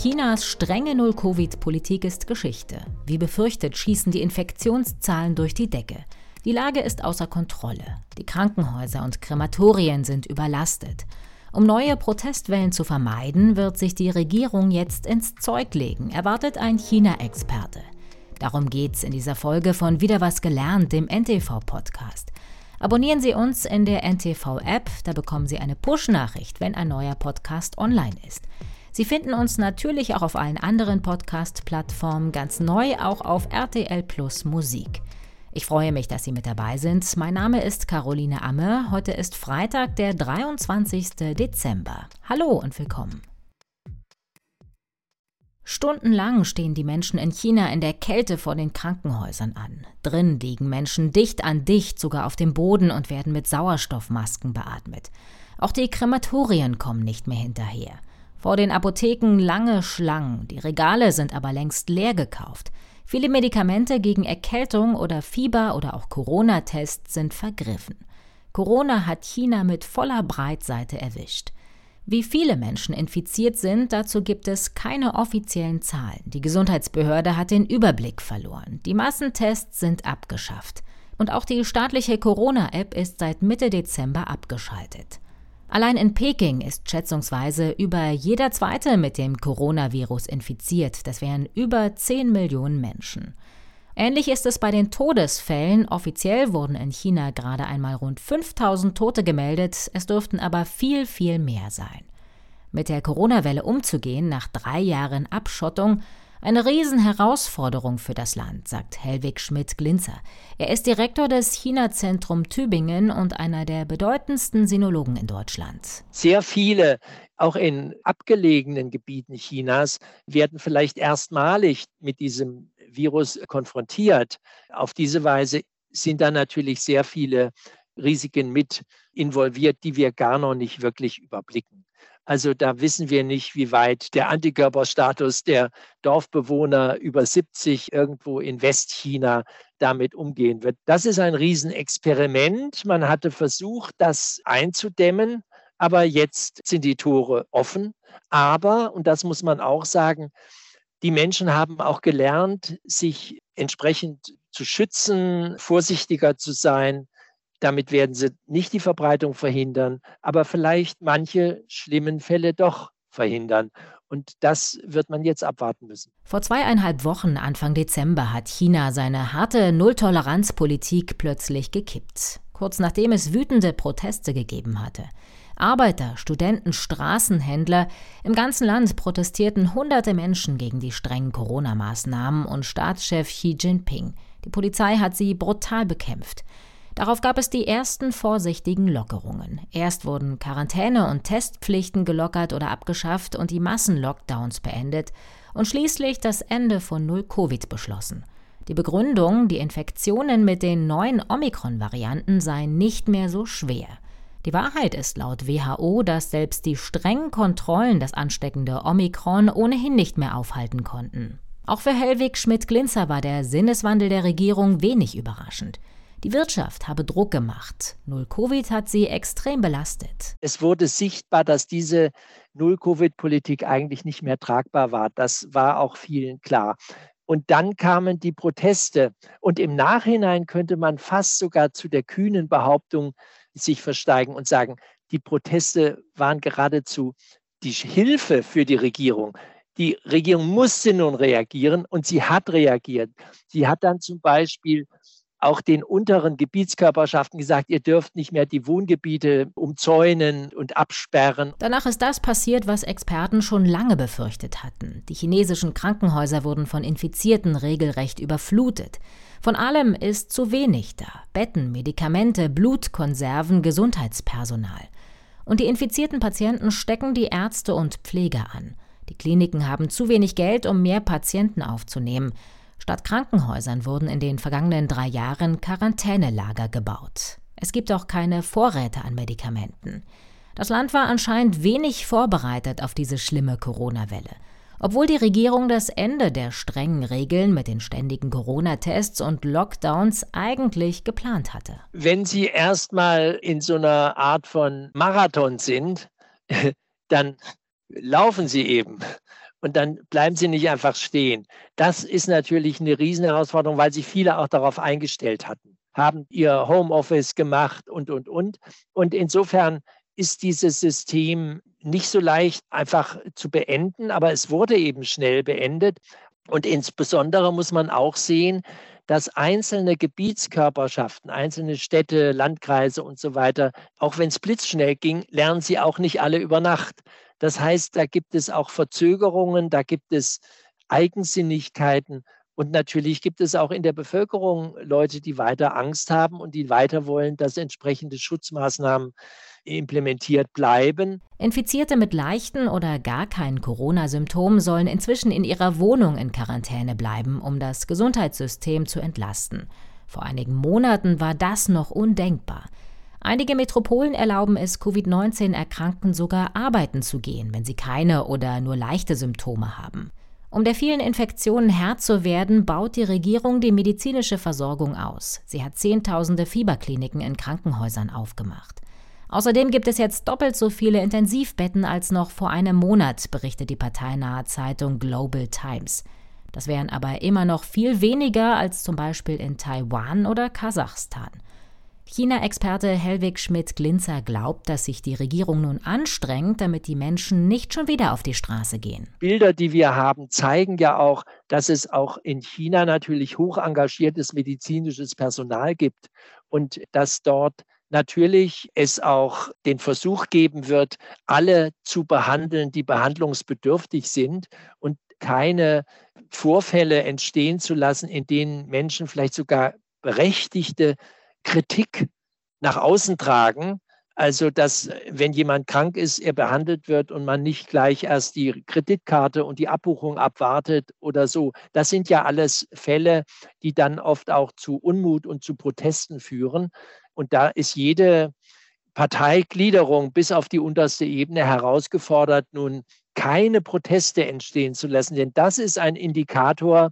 Chinas strenge Null-Covid-Politik ist Geschichte. Wie befürchtet schießen die Infektionszahlen durch die Decke. Die Lage ist außer Kontrolle. Die Krankenhäuser und Krematorien sind überlastet. Um neue Protestwellen zu vermeiden, wird sich die Regierung jetzt ins Zeug legen, erwartet ein China-Experte. Darum geht's in dieser Folge von Wieder was gelernt, dem NTV-Podcast. Abonnieren Sie uns in der NTV-App, da bekommen Sie eine Push-Nachricht, wenn ein neuer Podcast online ist. Sie finden uns natürlich auch auf allen anderen Podcast-Plattformen, ganz neu auch auf RTL Plus Musik. Ich freue mich, dass Sie mit dabei sind. Mein Name ist Caroline Amme. Heute ist Freitag, der 23. Dezember. Hallo und willkommen. Stundenlang stehen die Menschen in China in der Kälte vor den Krankenhäusern an. Drin liegen Menschen dicht an dicht, sogar auf dem Boden und werden mit Sauerstoffmasken beatmet. Auch die Krematorien kommen nicht mehr hinterher. Vor den Apotheken lange Schlangen, die Regale sind aber längst leer gekauft. Viele Medikamente gegen Erkältung oder Fieber oder auch Corona-Tests sind vergriffen. Corona hat China mit voller Breitseite erwischt. Wie viele Menschen infiziert sind, dazu gibt es keine offiziellen Zahlen. Die Gesundheitsbehörde hat den Überblick verloren. Die Massentests sind abgeschafft. Und auch die staatliche Corona-App ist seit Mitte Dezember abgeschaltet. Allein in Peking ist schätzungsweise über jeder zweite mit dem Coronavirus infiziert. Das wären über 10 Millionen Menschen. Ähnlich ist es bei den Todesfällen. Offiziell wurden in China gerade einmal rund 5000 Tote gemeldet, es dürften aber viel, viel mehr sein. Mit der Corona-Welle umzugehen nach drei Jahren Abschottung eine Riesenherausforderung für das Land, sagt Helwig Schmidt-Glinzer. Er ist Direktor des China-Zentrum Tübingen und einer der bedeutendsten Sinologen in Deutschland. Sehr viele, auch in abgelegenen Gebieten Chinas, werden vielleicht erstmalig mit diesem Virus konfrontiert. Auf diese Weise sind da natürlich sehr viele Risiken mit involviert, die wir gar noch nicht wirklich überblicken. Also da wissen wir nicht, wie weit der Antikörperstatus der Dorfbewohner über 70 irgendwo in Westchina damit umgehen wird. Das ist ein Riesenexperiment. Man hatte versucht, das einzudämmen, aber jetzt sind die Tore offen. Aber, und das muss man auch sagen, die Menschen haben auch gelernt, sich entsprechend zu schützen, vorsichtiger zu sein, damit werden sie nicht die Verbreitung verhindern, aber vielleicht manche schlimmen Fälle doch verhindern. Und das wird man jetzt abwarten müssen. Vor zweieinhalb Wochen, Anfang Dezember, hat China seine harte Nulltoleranzpolitik plötzlich gekippt. Kurz nachdem es wütende Proteste gegeben hatte. Arbeiter, Studenten, Straßenhändler im ganzen Land protestierten hunderte Menschen gegen die strengen Corona-Maßnahmen und Staatschef Xi Jinping. Die Polizei hat sie brutal bekämpft. Darauf gab es die ersten vorsichtigen Lockerungen. Erst wurden Quarantäne- und Testpflichten gelockert oder abgeschafft und die Massenlockdowns beendet und schließlich das Ende von Null-Covid beschlossen. Die Begründung, die Infektionen mit den neuen Omikron-Varianten seien nicht mehr so schwer. Die Wahrheit ist laut WHO, dass selbst die strengen Kontrollen das ansteckende Omikron ohnehin nicht mehr aufhalten konnten. Auch für Hellwig Schmidt-Glinzer war der Sinneswandel der Regierung wenig überraschend. Die Wirtschaft habe Druck gemacht. Null-Covid hat sie extrem belastet. Es wurde sichtbar, dass diese Null-Covid-Politik eigentlich nicht mehr tragbar war. Das war auch vielen klar. Und dann kamen die Proteste. Und im Nachhinein könnte man fast sogar zu der kühnen Behauptung sich versteigen und sagen, die Proteste waren geradezu die Hilfe für die Regierung. Die Regierung musste nun reagieren und sie hat reagiert. Sie hat dann zum Beispiel auch den unteren Gebietskörperschaften gesagt, ihr dürft nicht mehr die Wohngebiete umzäunen und absperren. Danach ist das passiert, was Experten schon lange befürchtet hatten. Die chinesischen Krankenhäuser wurden von Infizierten regelrecht überflutet. Von allem ist zu wenig da. Betten, Medikamente, Blutkonserven, Gesundheitspersonal. Und die infizierten Patienten stecken die Ärzte und Pfleger an. Die Kliniken haben zu wenig Geld, um mehr Patienten aufzunehmen. Statt Krankenhäusern wurden in den vergangenen drei Jahren Quarantänelager gebaut. Es gibt auch keine Vorräte an Medikamenten. Das Land war anscheinend wenig vorbereitet auf diese schlimme Corona-Welle. Obwohl die Regierung das Ende der strengen Regeln mit den ständigen Corona-Tests und Lockdowns eigentlich geplant hatte. Wenn Sie erstmal in so einer Art von Marathon sind, dann laufen Sie eben. Und dann bleiben sie nicht einfach stehen. Das ist natürlich eine Riesenherausforderung, weil sich viele auch darauf eingestellt hatten, haben ihr Homeoffice gemacht und, und, und. Und insofern ist dieses System nicht so leicht einfach zu beenden, aber es wurde eben schnell beendet. Und insbesondere muss man auch sehen, dass einzelne Gebietskörperschaften, einzelne Städte, Landkreise und so weiter, auch wenn es blitzschnell ging, lernen sie auch nicht alle über Nacht. Das heißt, da gibt es auch Verzögerungen, da gibt es Eigensinnigkeiten. Und natürlich gibt es auch in der Bevölkerung Leute, die weiter Angst haben und die weiter wollen, dass entsprechende Schutzmaßnahmen implementiert bleiben. Infizierte mit leichten oder gar keinen Corona-Symptomen sollen inzwischen in ihrer Wohnung in Quarantäne bleiben, um das Gesundheitssystem zu entlasten. Vor einigen Monaten war das noch undenkbar. Einige Metropolen erlauben es Covid-19-Erkrankten sogar arbeiten zu gehen, wenn sie keine oder nur leichte Symptome haben. Um der vielen Infektionen Herr zu werden, baut die Regierung die medizinische Versorgung aus. Sie hat Zehntausende Fieberkliniken in Krankenhäusern aufgemacht. Außerdem gibt es jetzt doppelt so viele Intensivbetten als noch vor einem Monat, berichtet die parteinahe Zeitung Global Times. Das wären aber immer noch viel weniger als zum Beispiel in Taiwan oder Kasachstan. China-Experte Helwig Schmidt-Glinzer glaubt, dass sich die Regierung nun anstrengt, damit die Menschen nicht schon wieder auf die Straße gehen. Bilder, die wir haben, zeigen ja auch, dass es auch in China natürlich hoch engagiertes medizinisches Personal gibt und dass dort natürlich es auch den Versuch geben wird, alle zu behandeln, die behandlungsbedürftig sind und keine Vorfälle entstehen zu lassen, in denen Menschen vielleicht sogar berechtigte Kritik nach außen tragen. Also, dass wenn jemand krank ist, er behandelt wird und man nicht gleich erst die Kreditkarte und die Abbuchung abwartet oder so. Das sind ja alles Fälle, die dann oft auch zu Unmut und zu Protesten führen. Und da ist jede Parteigliederung bis auf die unterste Ebene herausgefordert, nun keine Proteste entstehen zu lassen. Denn das ist ein Indikator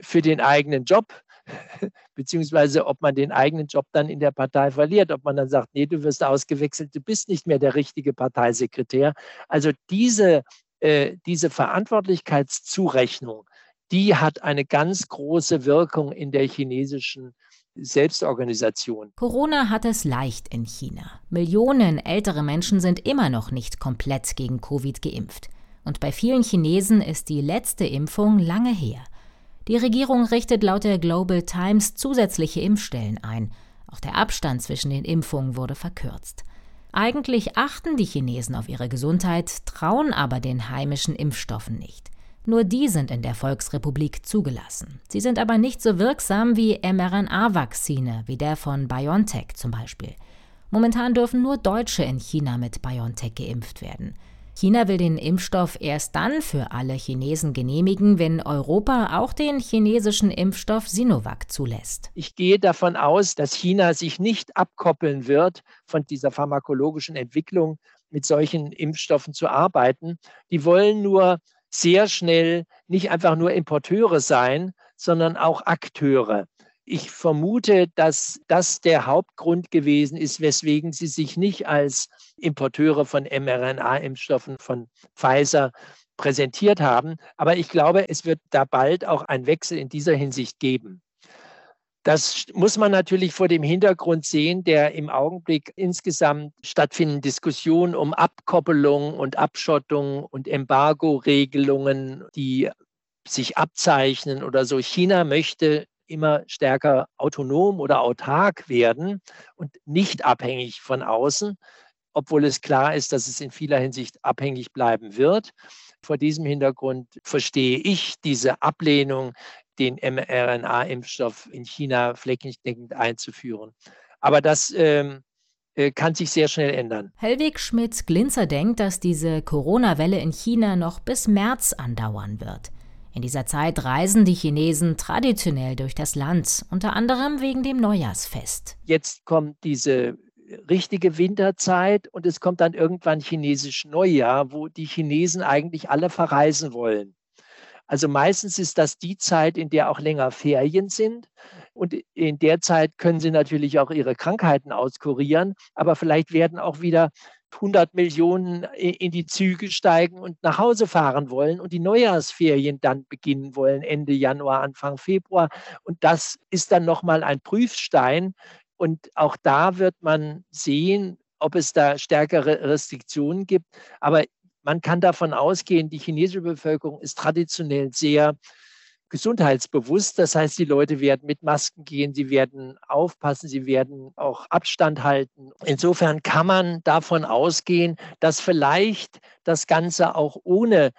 für den eigenen Job, beziehungsweise ob man den eigenen Job dann in der Partei verliert, ob man dann sagt, nee, du wirst ausgewechselt, du bist nicht mehr der richtige Parteisekretär. Also diese, äh, diese Verantwortlichkeitszurechnung, die hat eine ganz große Wirkung in der chinesischen Selbstorganisation. Corona hat es leicht in China. Millionen ältere Menschen sind immer noch nicht komplett gegen Covid geimpft. Und bei vielen Chinesen ist die letzte Impfung lange her. Die Regierung richtet laut der Global Times zusätzliche Impfstellen ein. Auch der Abstand zwischen den Impfungen wurde verkürzt. Eigentlich achten die Chinesen auf ihre Gesundheit, trauen aber den heimischen Impfstoffen nicht. Nur die sind in der Volksrepublik zugelassen. Sie sind aber nicht so wirksam wie mRNA-Vakzine, wie der von BioNTech zum Beispiel. Momentan dürfen nur Deutsche in China mit BioNTech geimpft werden. China will den Impfstoff erst dann für alle Chinesen genehmigen, wenn Europa auch den chinesischen Impfstoff Sinovac zulässt. Ich gehe davon aus, dass China sich nicht abkoppeln wird von dieser pharmakologischen Entwicklung, mit solchen Impfstoffen zu arbeiten. Die wollen nur sehr schnell nicht einfach nur Importeure sein, sondern auch Akteure. Ich vermute, dass das der Hauptgrund gewesen ist, weswegen sie sich nicht als Importeure von mRNA-Impfstoffen von Pfizer präsentiert haben. Aber ich glaube, es wird da bald auch einen Wechsel in dieser Hinsicht geben. Das muss man natürlich vor dem Hintergrund sehen, der im Augenblick insgesamt stattfindenden Diskussionen um Abkoppelung und Abschottung und Embargo-Regelungen, die sich abzeichnen oder so. China möchte immer stärker autonom oder autark werden und nicht abhängig von außen, obwohl es klar ist, dass es in vieler Hinsicht abhängig bleiben wird. Vor diesem Hintergrund verstehe ich diese Ablehnung, den mRNA-Impfstoff in China flächendeckend einzuführen. Aber das ähm, äh, kann sich sehr schnell ändern. Helwig Schmitz-Glinzer denkt, dass diese Corona-Welle in China noch bis März andauern wird. In dieser Zeit reisen die Chinesen traditionell durch das Land, unter anderem wegen dem Neujahrsfest. Jetzt kommt diese richtige Winterzeit und es kommt dann irgendwann chinesisch Neujahr, wo die Chinesen eigentlich alle verreisen wollen. Also meistens ist das die Zeit, in der auch länger Ferien sind. Und in der Zeit können sie natürlich auch ihre Krankheiten auskurieren. Aber vielleicht werden auch wieder 100 Millionen in die Züge steigen und nach Hause fahren wollen und die Neujahrsferien dann beginnen wollen, Ende Januar, Anfang Februar. Und das ist dann nochmal ein Prüfstein. Und auch da wird man sehen, ob es da stärkere Restriktionen gibt. Aber man kann davon ausgehen, die chinesische Bevölkerung ist traditionell sehr gesundheitsbewusst. Das heißt, die Leute werden mit Masken gehen, sie werden aufpassen, sie werden auch Abstand halten. Insofern kann man davon ausgehen, dass vielleicht das Ganze auch ohne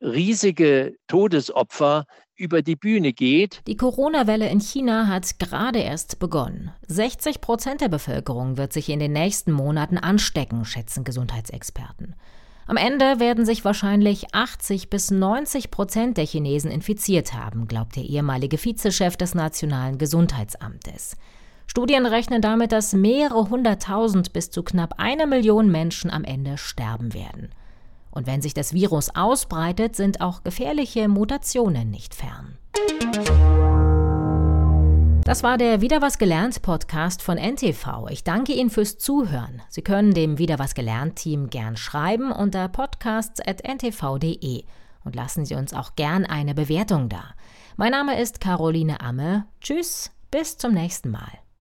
riesige Todesopfer über die Bühne geht. Die Corona-Welle in China hat gerade erst begonnen. 60 Prozent der Bevölkerung wird sich in den nächsten Monaten anstecken, schätzen Gesundheitsexperten. Am Ende werden sich wahrscheinlich 80 bis 90 Prozent der Chinesen infiziert haben, glaubt der ehemalige Vizechef des Nationalen Gesundheitsamtes. Studien rechnen damit, dass mehrere hunderttausend bis zu knapp eine Million Menschen am Ende sterben werden. Und wenn sich das Virus ausbreitet, sind auch gefährliche Mutationen nicht fern. Das war der Wieder was gelernt Podcast von NTV. Ich danke Ihnen fürs Zuhören. Sie können dem Wieder was gelernt Team gern schreiben unter podcasts.ntv.de und lassen Sie uns auch gern eine Bewertung da. Mein Name ist Caroline Amme. Tschüss, bis zum nächsten Mal.